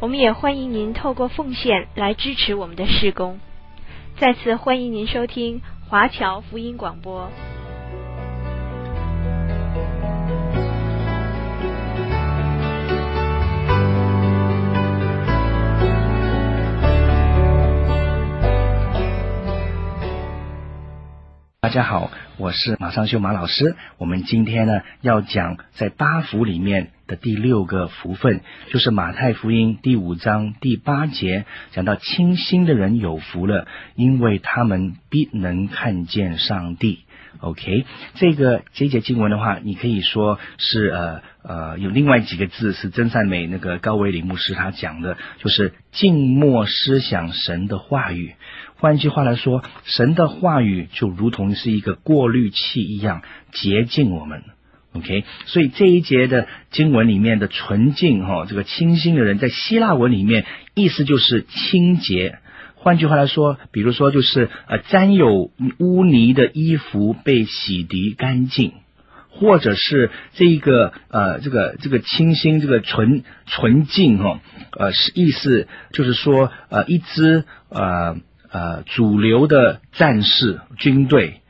我们也欢迎您透过奉献来支持我们的施工。再次欢迎您收听华侨福音广播。大家好，我是马尚秀马老师。我们今天呢要讲在八福里面的第六个福分，就是马太福音第五章第八节，讲到清心的人有福了，因为他们必能看见上帝。OK，这个这一节经文的话，你可以说是呃呃有另外几个字是真善美那个高维里牧师他讲的，就是静默思想神的话语。换句话来说，神的话语就如同是一个过滤器一样洁净我们。OK，所以这一节的经文里面的纯净哈，这个清新的人，在希腊文里面意思就是清洁。换句话来说，比如说就是呃沾有污泥的衣服被洗涤干净，或者是这个呃这个这个清新这个纯纯净哈，呃是意思就是说呃一支呃。呃，主流的战士军队，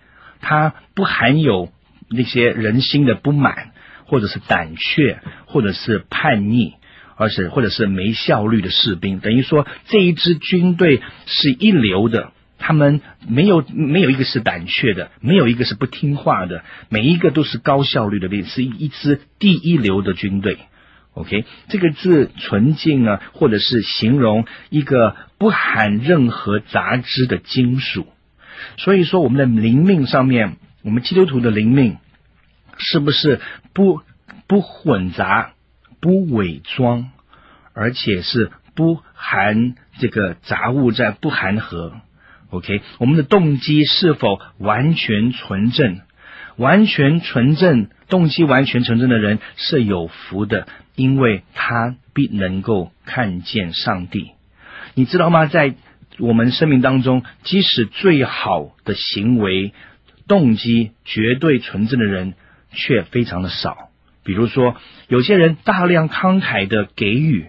它不含有那些人心的不满，或者是胆怯，或者是叛逆，而且或者是没效率的士兵。等于说，这一支军队是一流的，他们没有没有一个是胆怯的，没有一个是不听话的，每一个都是高效率的兵，是一支第一流的军队。OK，这个字纯净啊，或者是形容一个不含任何杂质的金属。所以说，我们的灵命上面，我们基督徒的灵命，是不是不不混杂、不伪装，而且是不含这个杂物在不含和？OK，我们的动机是否完全纯正？完全纯正，动机完全纯正的人是有福的。因为他必能够看见上帝，你知道吗？在我们生命当中，即使最好的行为、动机绝对纯正的人，却非常的少。比如说，有些人大量慷慨的给予，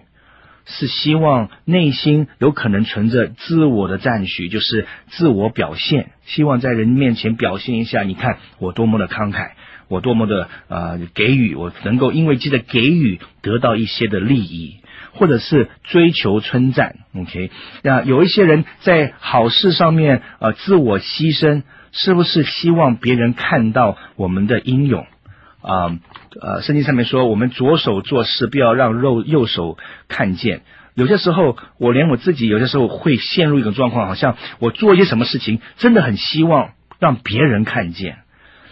是希望内心有可能存着自我的赞许，就是自我表现，希望在人面前表现一下，你看我多么的慷慨。我多么的呃给予，我能够因为记得给予得到一些的利益，或者是追求称赞。OK，那有一些人在好事上面呃自我牺牲，是不是希望别人看到我们的英勇啊？呃，圣经上面说，我们左手做事，不要让肉右手看见。有些时候，我连我自己有些时候会陷入一种状况，好像我做一些什么事情，真的很希望让别人看见。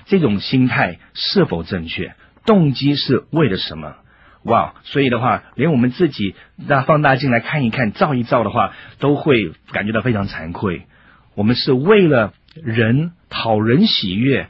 这种心态是否正确？动机是为了什么？哇！所以的话，连我们自己那放大镜来看一看、照一照的话，都会感觉到非常惭愧。我们是为了人讨人喜悦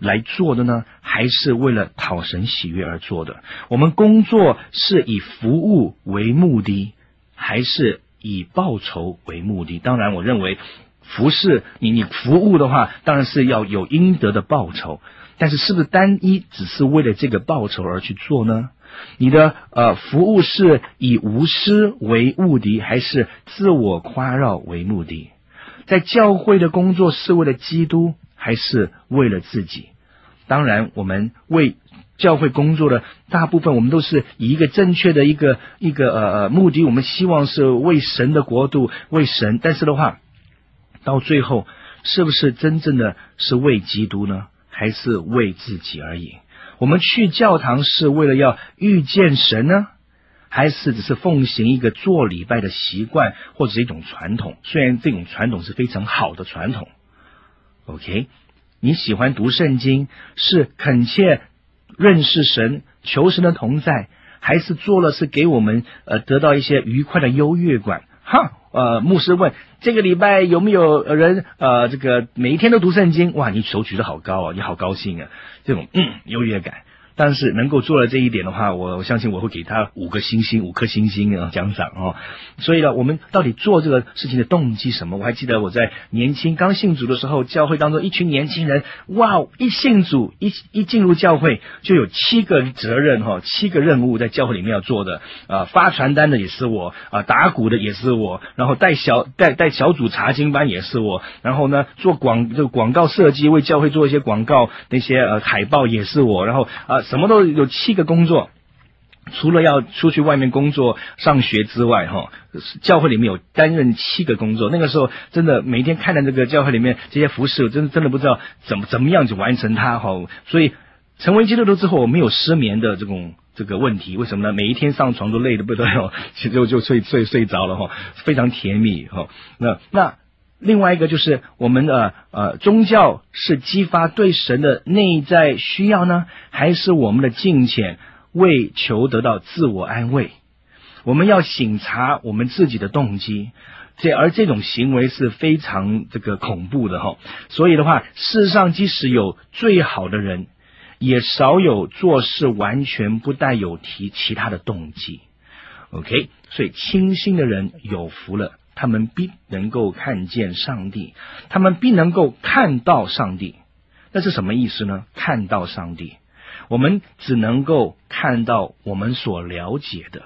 来做的呢，还是为了讨神喜悦而做的？我们工作是以服务为目的，还是以报酬为目的？当然，我认为。服侍你，你服务的话，当然是要有应得的报酬。但是，是不是单一只是为了这个报酬而去做呢？你的呃服务是以无私为目的，还是自我夸耀为目的？在教会的工作是为了基督，还是为了自己？当然，我们为教会工作的大部分，我们都是以一个正确的一个一个呃呃目的，我们希望是为神的国度，为神。但是的话。到最后，是不是真正的是为基督呢？还是为自己而已？我们去教堂是为了要遇见神呢，还是只是奉行一个做礼拜的习惯或者一种传统？虽然这种传统是非常好的传统，OK？你喜欢读圣经，是恳切认识神、求神的同在，还是做了是给我们呃得到一些愉快的优越感？哈！呃，牧师问这个礼拜有没有人呃，这个每一天都读圣经？哇，你手举得好高啊，你好高兴啊，这种优越感。但是能够做了这一点的话，我我相信我会给他五个星星，五颗星星啊奖赏哦。所以呢，我们到底做这个事情的动机什么？我还记得我在年轻刚信主的时候，教会当中一群年轻人，哇，一信主一一进入教会就有七个责任哈，七个任务在教会里面要做的啊，发传单的也是我啊，打鼓的也是我，然后带小带带小组查经班也是我，然后呢做广这个广告设计，为教会做一些广告那些呃海报也是我，然后啊。什么都有七个工作，除了要出去外面工作、上学之外，哈，教会里面有担任七个工作。那个时候真的每天看着这个教会里面这些服侍，我真的真的不知道怎么怎么样去完成它，哈。所以成为基督徒之后，我没有失眠的这种这个问题，为什么呢？每一天上床都累得不得了，其 实就就睡睡睡着了，哈，非常甜蜜，哈。那那。另外一个就是我们的呃宗教是激发对神的内在需要呢，还是我们的敬虔为求得到自我安慰？我们要醒察我们自己的动机，这而这种行为是非常这个恐怖的哈。所以的话，世上即使有最好的人，也少有做事完全不带有提其他的动机。OK，所以清心的人有福了。他们必能够看见上帝，他们必能够看到上帝。那是什么意思呢？看到上帝，我们只能够看到我们所了解的，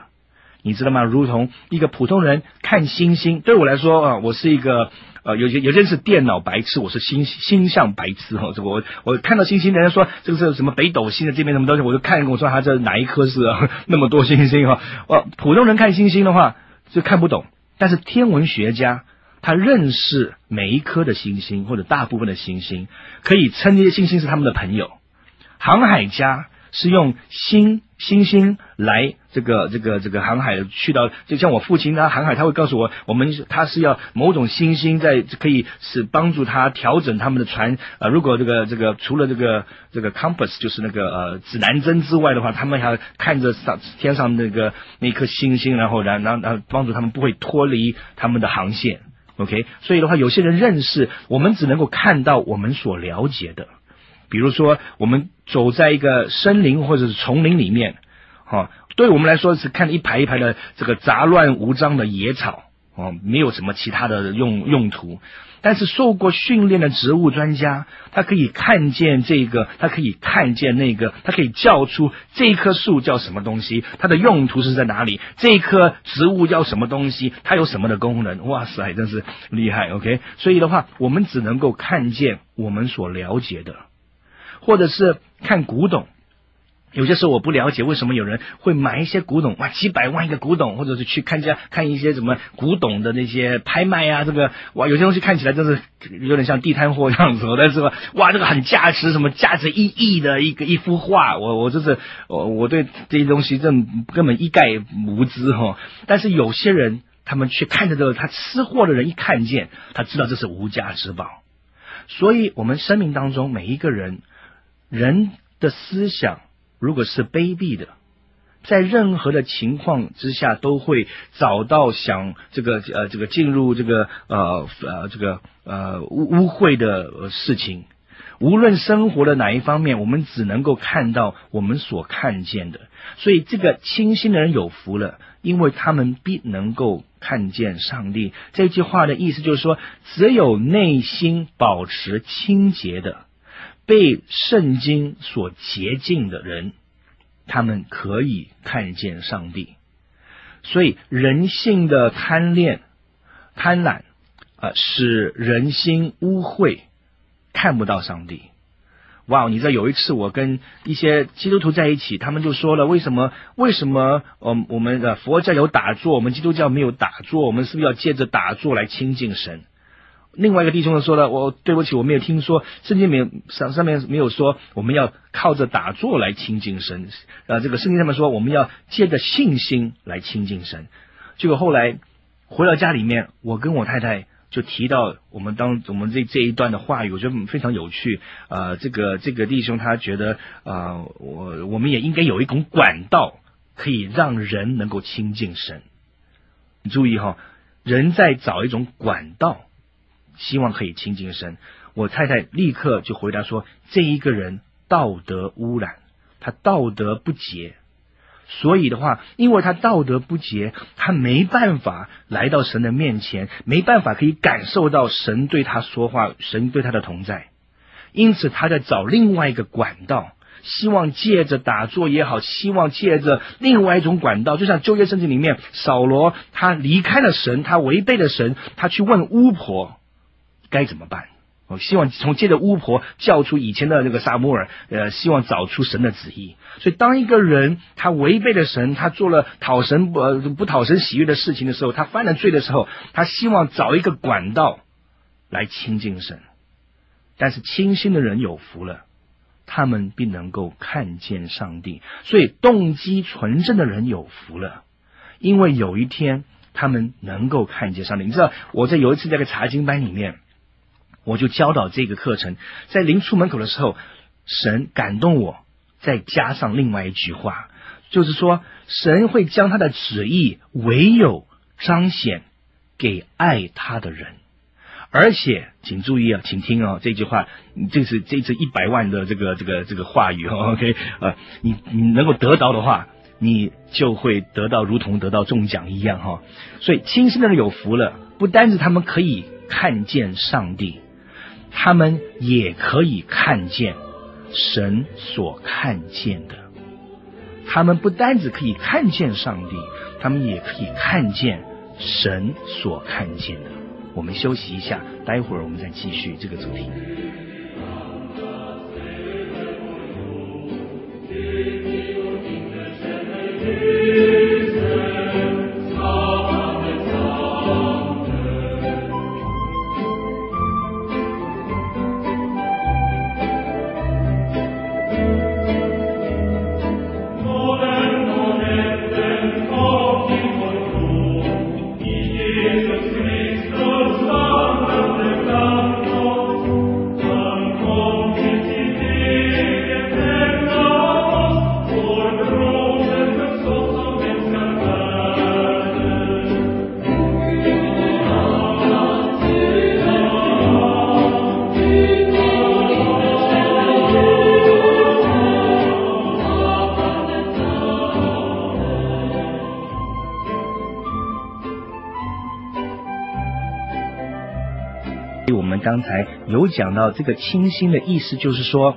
你知道吗？如同一个普通人看星星，对我来说啊，我是一个呃，有些有些人是电脑白痴，我是星星象白痴哈。这个我我看到星星，人家说这个是什么北斗星的这边什么东西，我就看我说他这哪一颗是啊，那么多星星哈。哦，普通人看星星的话就看不懂。但是天文学家他认识每一颗的星星或者大部分的星星，可以称这些星星是他们的朋友。航海家是用星星星来这个这个这个航海去到，就像我父亲他航海，他会告诉我，我们他是要某种星星在可以是帮助他调整他们的船。呃，如果这个这个除了这个这个 compass 就是那个呃指南针之外的话，他们还要看着上天上那个那颗星星，然后然然然帮助他们不会脱离他们的航线。OK，所以的话，有些人认识我们只能够看到我们所了解的。比如说，我们走在一个森林或者是丛林里面，哈，对我们来说是看一排一排的这个杂乱无章的野草，哦，没有什么其他的用用途。但是受过训练的植物专家，他可以看见这个，他可以看见那个，他可以叫出这棵树叫什么东西，它的用途是在哪里？这棵植物叫什么东西？它有什么的功能？哇塞，真是厉害！OK，所以的话，我们只能够看见我们所了解的。或者是看古董，有些时候我不了解为什么有人会买一些古董，哇，几百万一个古董，或者是去看一下看一些什么古董的那些拍卖啊，这个哇，有些东西看起来真是 有点像地摊货样子，但是吧，哇，这个很价值，什么价值一亿的一个一幅画，我我就是我我对这些东西这根本一概无知哈。但是有些人他们去看着这个，他吃货的人一看见，他知道这是无价之宝，所以我们生命当中每一个人。人的思想如果是卑鄙的，在任何的情况之下都会找到想这个呃这个进入这个呃呃这个呃污污秽的事情。无论生活的哪一方面，我们只能够看到我们所看见的。所以这个清心的人有福了，因为他们必能够看见上帝。这句话的意思就是说，只有内心保持清洁的。被圣经所洁净的人，他们可以看见上帝。所以人性的贪恋、贪婪啊，使人心污秽，看不到上帝。哇！你知道有一次我跟一些基督徒在一起，他们就说了：为什么？为什么？嗯，我们的佛教有打坐，我们基督教没有打坐？我们是不是要借着打坐来亲近神？另外一个弟兄就说了：“我对不起，我没有听说圣经没有上上面没有说我们要靠着打坐来亲近神。啊，这个圣经上面说我们要借着信心来亲近神。结果后来回到家里面，我跟我太太就提到我们当我们这这一段的话语，我觉得非常有趣。啊，这个这个弟兄他觉得啊，我我们也应该有一种管道，可以让人能够亲近神。注意哈。”人在找一种管道，希望可以亲近神。我太太立刻就回答说：“这一个人道德污染，他道德不洁。”所以的话，因为他道德不洁，他没办法来到神的面前，没办法可以感受到神对他说话，神对他的同在。因此，他在找另外一个管道，希望借着打坐也好，希望借着另外一种管道，就像旧约圣经里面，扫罗他离开了神，他违背了神，他去问巫婆该怎么办。我希望从借着巫婆叫出以前的那个撒母耳，呃，希望找出神的旨意。所以，当一个人他违背了神，他做了讨神不不讨神喜悦的事情的时候，他犯了罪的时候，他希望找一个管道来亲近神。但是，清心的人有福了，他们必能够看见上帝。所以，动机纯正的人有福了，因为有一天他们能够看见上帝。你知道，我在有一次在个查经班里面。我就教导这个课程，在临出门口的时候，神感动我，再加上另外一句话，就是说，神会将他的旨意唯有彰显给爱他的人，而且请注意啊，请听啊，这句话，这是这次一百万的这个这个这个话语哦，OK？啊，你你能够得到的话，你就会得到如同得到中奖一样哈，所以清心的人有福了，不单是他们可以看见上帝。他们也可以看见神所看见的，他们不单只可以看见上帝，他们也可以看见神所看见的。我们休息一下，待会儿我们再继续这个主题。我们刚才有讲到这个清心的意思，就是说，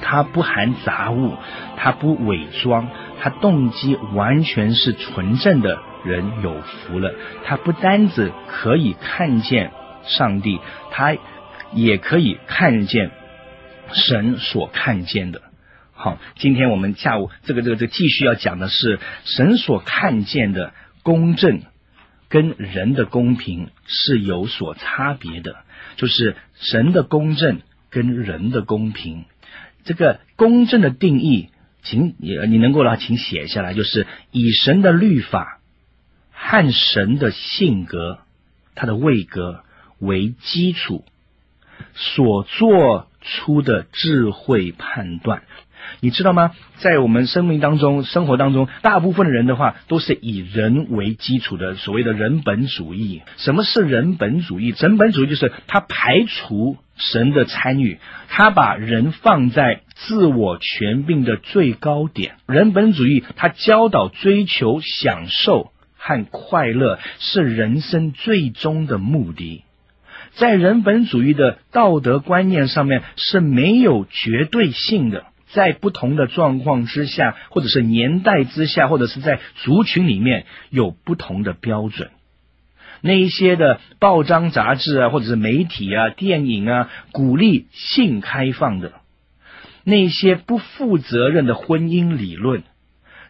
他不含杂物，他不伪装，他动机完全是纯正的人有福了。他不单只可以看见上帝，他也可以看见神所看见的。好，今天我们下午这个这个这个继续要讲的是神所看见的公正跟人的公平是有所差别的。就是神的公正跟人的公平，这个公正的定义，请你你能够来，请写下来，就是以神的律法和神的性格、他的位格为基础所做出的智慧判断。你知道吗？在我们生命当中、生活当中，大部分的人的话，都是以人为基础的，所谓的人本主义。什么是人本主义？人本主义就是他排除神的参与，他把人放在自我权柄的最高点。人本主义，他教导追求享受和快乐是人生最终的目的。在人本主义的道德观念上面是没有绝对性的。在不同的状况之下，或者是年代之下，或者是在族群里面有不同的标准。那一些的报章杂志啊，或者是媒体啊、电影啊，鼓励性开放的，那些不负责任的婚姻理论，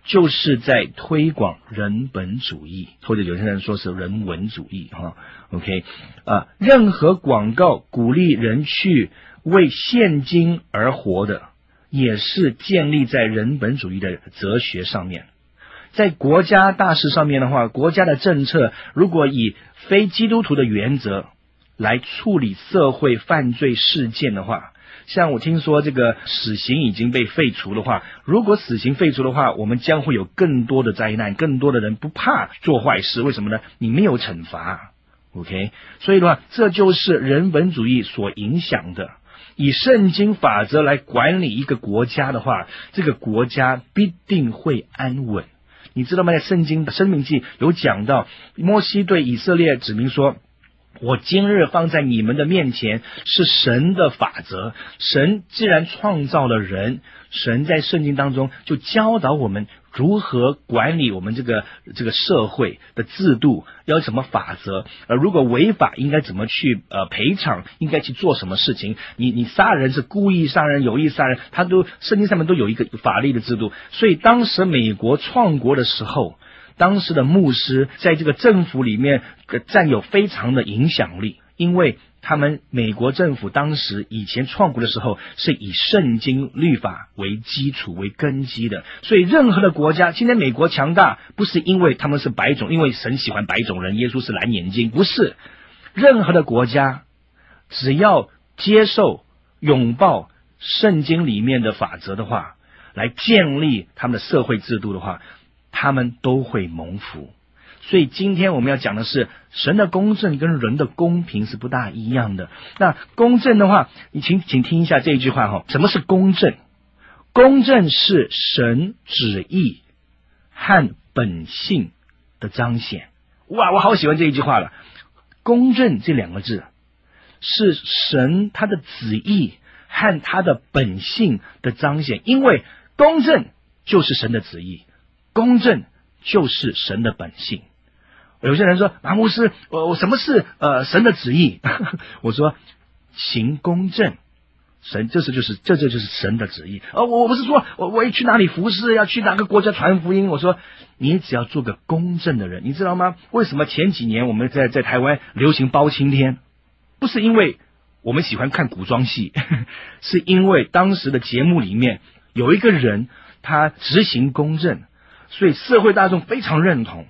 就是在推广人本主义，或者有些人说是人文主义哈。OK 啊，任何广告鼓励人去为现金而活的。也是建立在人本主义的哲学上面，在国家大事上面的话，国家的政策如果以非基督徒的原则来处理社会犯罪事件的话，像我听说这个死刑已经被废除的话，如果死刑废除的话，我们将会有更多的灾难，更多的人不怕做坏事。为什么呢？你没有惩罚，OK？所以的话，这就是人本主义所影响的。以圣经法则来管理一个国家的话，这个国家必定会安稳。你知道吗？在圣经的生命记有讲到，摩西对以色列指明说：“我今日放在你们的面前是神的法则。神既然创造了人，神在圣经当中就教导我们。”如何管理我们这个这个社会的制度？要什么法则？呃，如果违法，应该怎么去呃赔偿？应该去做什么事情？你你杀人是故意杀人、有意杀人，他都圣经上面都有一个法律的制度。所以当时美国创国的时候，当时的牧师在这个政府里面占有非常的影响力，因为。他们美国政府当时以前创国的时候，是以圣经律法为基础为根基的，所以任何的国家，今天美国强大，不是因为他们是白种，因为神喜欢白种人，耶稣是蓝眼睛，不是。任何的国家，只要接受拥抱圣经里面的法则的话，来建立他们的社会制度的话，他们都会蒙福。所以今天我们要讲的是神的公正跟人的公平是不大一样的。那公正的话，你请请听一下这一句话哈，什么是公正？公正是神旨意和本性的彰显。哇，我好喜欢这一句话了。公正这两个字是神他的旨意和他的本性的彰显，因为公正就是神的旨意，公正就是神的本性。有些人说，马牧师，我我什么是呃神的旨意？我说行公正，神这是就是这这就是神的旨意。呃，我不是说我我一去哪里服侍，要去哪个国家传福音。我说你只要做个公正的人，你知道吗？为什么前几年我们在在台湾流行包青天？不是因为我们喜欢看古装戏，是因为当时的节目里面有一个人他执行公正，所以社会大众非常认同。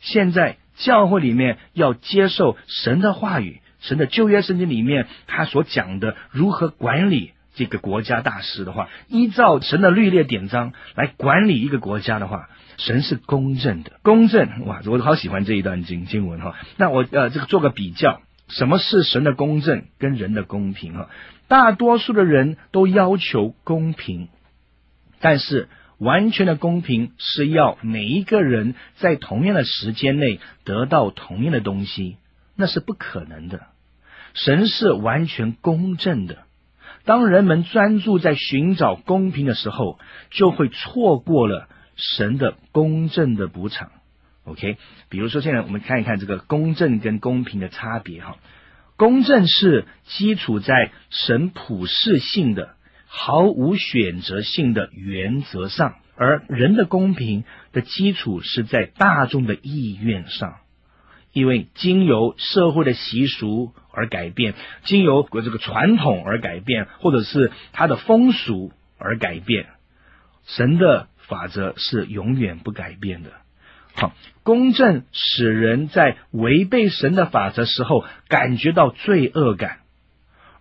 现在教会里面要接受神的话语，神的旧约圣经里面他所讲的如何管理这个国家大事的话，依照神的律列典章来管理一个国家的话，神是公正的。公正，哇，我好喜欢这一段经经文哈。那我呃这个做个比较，什么是神的公正跟人的公平哈？大多数的人都要求公平，但是。完全的公平是要每一个人在同样的时间内得到同样的东西，那是不可能的。神是完全公正的。当人们专注在寻找公平的时候，就会错过了神的公正的补偿。OK，比如说现在我们看一看这个公正跟公平的差别哈。公正是基础在神普世性的。毫无选择性的原则上，而人的公平的基础是在大众的意愿上，因为经由社会的习俗而改变，经由这个传统而改变，或者是他的风俗而改变，神的法则是永远不改变的。好，公正使人在违背神的法则时候感觉到罪恶感。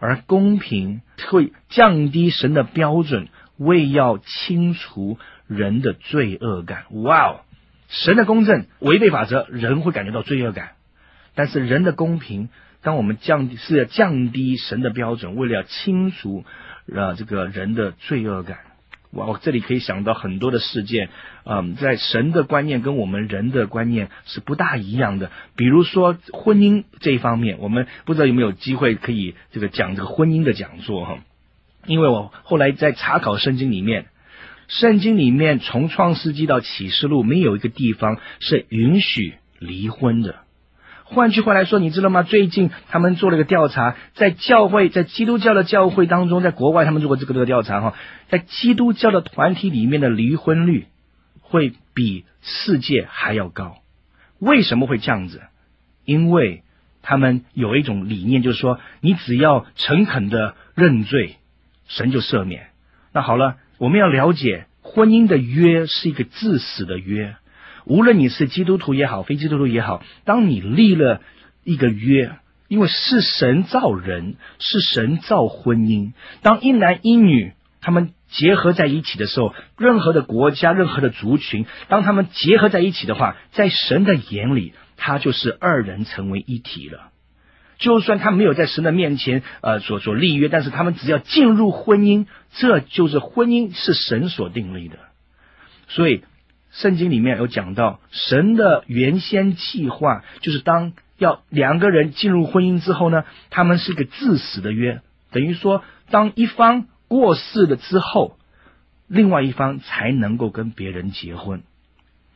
而公平会降低神的标准，为要清除人的罪恶感。哇哦，神的公正违背法则，人会感觉到罪恶感；但是人的公平，当我们降低是要降低神的标准，为了要清除呃这个人的罪恶感。我这里可以想到很多的事件，嗯，在神的观念跟我们人的观念是不大一样的。比如说婚姻这一方面，我们不知道有没有机会可以这个讲这个婚姻的讲座哈。因为我后来在查考圣经里面，圣经里面从创世纪到启示录，没有一个地方是允许离婚的。换句话来说，你知道吗？最近他们做了一个调查，在教会，在基督教的教会当中，在国外他们做过这个这个调查哈，在基督教的团体里面的离婚率会比世界还要高。为什么会这样子？因为他们有一种理念，就是说，你只要诚恳的认罪，神就赦免。那好了，我们要了解婚姻的约是一个致死的约。无论你是基督徒也好，非基督徒也好，当你立了一个约，因为是神造人，是神造婚姻。当一男一女他们结合在一起的时候，任何的国家、任何的族群，当他们结合在一起的话，在神的眼里，他就是二人成为一体了。就算他没有在神的面前呃所所立约，但是他们只要进入婚姻，这就是婚姻是神所订立的。所以圣经里面有讲到，神的原先计划就是当要两个人进入婚姻之后呢，他们是个自死的约，等于说当一方过世了之后，另外一方才能够跟别人结婚。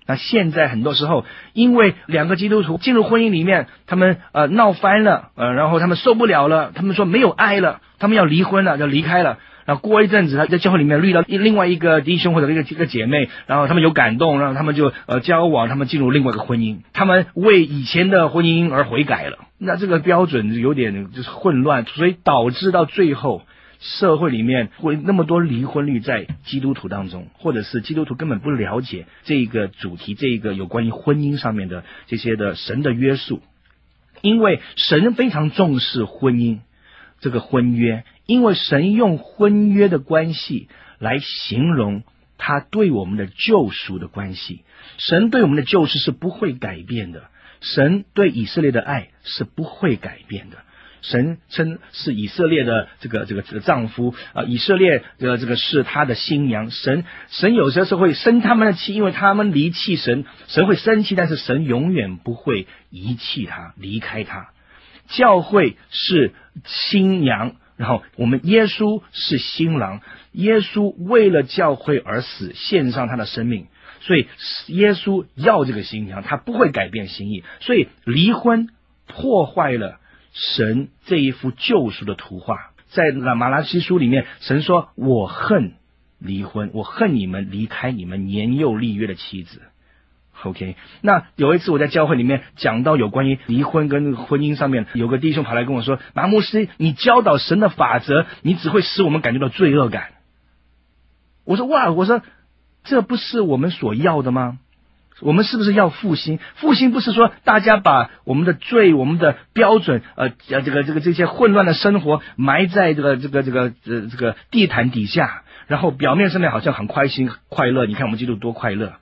那现在很多时候，因为两个基督徒进入婚姻里面，他们呃闹翻了，呃，然后他们受不了了，他们说没有爱了，他们要离婚了，要离开了。然后过一阵子，他在教会里面遇到另外一个弟兄或者一个一个姐妹，然后他们有感动，然后他们就呃交往，他们进入另外一个婚姻，他们为以前的婚姻而悔改了。那这个标准有点就是混乱，所以导致到最后。社会里面会那么多离婚率在基督徒当中，或者是基督徒根本不了解这个主题，这一个有关于婚姻上面的这些的神的约束，因为神非常重视婚姻这个婚约，因为神用婚约的关系来形容他对我们的救赎的关系，神对我们的救赎是不会改变的，神对以色列的爱是不会改变的。神称是以色列的这个这个这个丈夫啊，以色列的这个是他的新娘。神神有时候是会生他们的气，因为他们离弃神，神会生气，但是神永远不会遗弃他，离开他。教会是新娘，然后我们耶稣是新郎。耶稣为了教会而死，献上他的生命，所以耶稣要这个新娘，他不会改变心意。所以离婚破坏了。神这一幅救赎的图画，在马拉西书里面，神说：“我恨离婚，我恨你们离开你们年幼立约的妻子。” OK，那有一次我在教会里面讲到有关于离婚跟婚姻上面，有个弟兄跑来跟我说：“马牧师，你教导神的法则，你只会使我们感觉到罪恶感。”我说：“哇，我说这不是我们所要的吗？”我们是不是要复兴？复兴不是说大家把我们的罪、我们的标准，呃，这个、这个、这些混乱的生活埋在这个、这个、这个、呃、这个地毯底下，然后表面上面好像很开心、快乐。你看我们基督多快乐，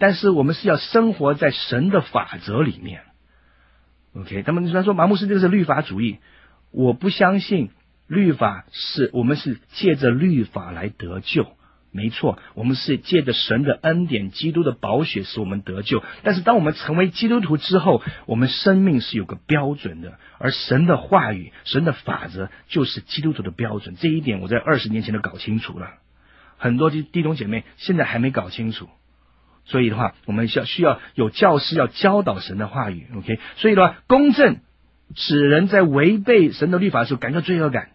但是我们是要生活在神的法则里面。OK，他们虽然说马牧师这个是律法主义，我不相信律法是我们是借着律法来得救。没错，我们是借着神的恩典、基督的宝血使我们得救。但是，当我们成为基督徒之后，我们生命是有个标准的，而神的话语、神的法则就是基督徒的标准。这一点我在二十年前都搞清楚了，很多弟兄姐妹现在还没搞清楚。所以的话，我们需要需要有教师要教导神的话语。OK，所以的话，公正使人在违背神的律法的时候感到罪恶感，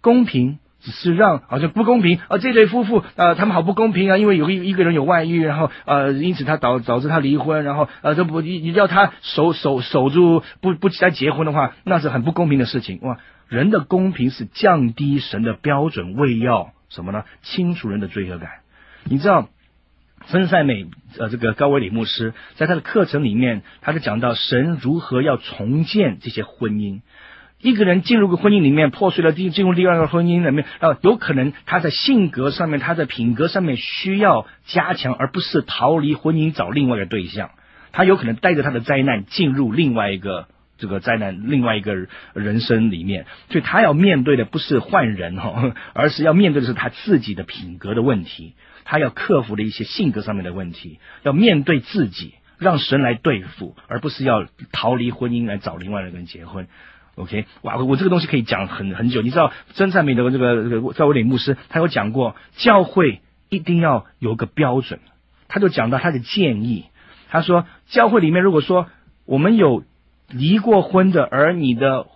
公平。只是让好像不公平啊！这对夫妇呃，他们好不公平啊！因为有一一个人有外遇，然后呃，因此他导导致他离婚，然后呃，这不你你要他守守守住不不再结婚的话，那是很不公平的事情哇！人的公平是降低神的标准，为要什么呢？清除人的罪恶感。你知道，芬赛美呃，这个高维里牧师在他的课程里面，他就讲到神如何要重建这些婚姻。一个人进入个婚姻里面，破碎了，进进入第二个婚姻里面，啊，有可能他在性格上面，他在品格上面需要加强，而不是逃离婚姻找另外一个对象。他有可能带着他的灾难进入另外一个这个灾难，另外一个人生里面，所以他要面对的不是换人哈，而是要面对的是他自己的品格的问题，他要克服的一些性格上面的问题，要面对自己，让神来对付，而不是要逃离婚姻来找另外一个人结婚。OK，哇，我这个东西可以讲很很久。你知道，真善美的这个这个赵维里牧师，他有讲过，教会一定要有个标准。他就讲到他的建议，他说，教会里面如果说我们有离过婚的，而你的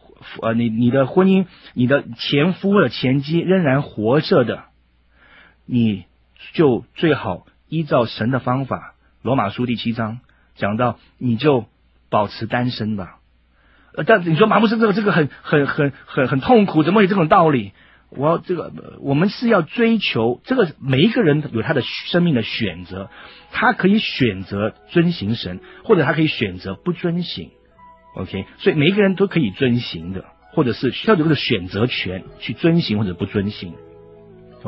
呃你你的婚姻，你的前夫或者前妻仍然活着的，你就最好依照神的方法，罗马书第七章讲到，你就保持单身吧。呃但你说马牧师这个这个很很很很很痛苦，怎么有这种道理？我这个我们是要追求这个，每一个人有他的生命的选择，他可以选择遵行神，或者他可以选择不遵行。OK，所以每一个人都可以遵行的，或者是需要有个选择权去遵行或者不遵行。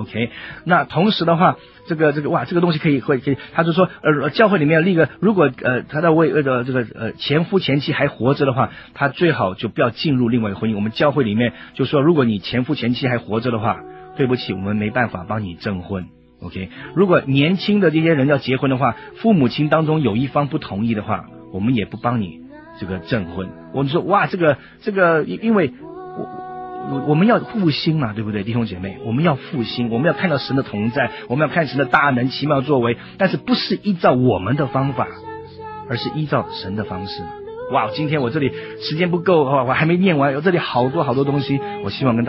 OK，那同时的话，这个这个哇，这个东西可以会可以，他就说呃，教会里面立个，如果呃他在为呃这个呃前夫前妻还活着的话，他最好就不要进入另外一个婚姻。我们教会里面就说，如果你前夫前妻还活着的话，对不起，我们没办法帮你证婚。OK，如果年轻的这些人要结婚的话，父母亲当中有一方不同意的话，我们也不帮你这个证婚。我们说哇，这个这个因因为我。我我们要复兴嘛，对不对，弟兄姐妹？我们要复兴，我们要看到神的同在，我们要看神的大能奇妙作为，但是不是依照我们的方法，而是依照神的方式。哇，今天我这里时间不够，我还没念完，我这里好多好多东西，我希望跟大。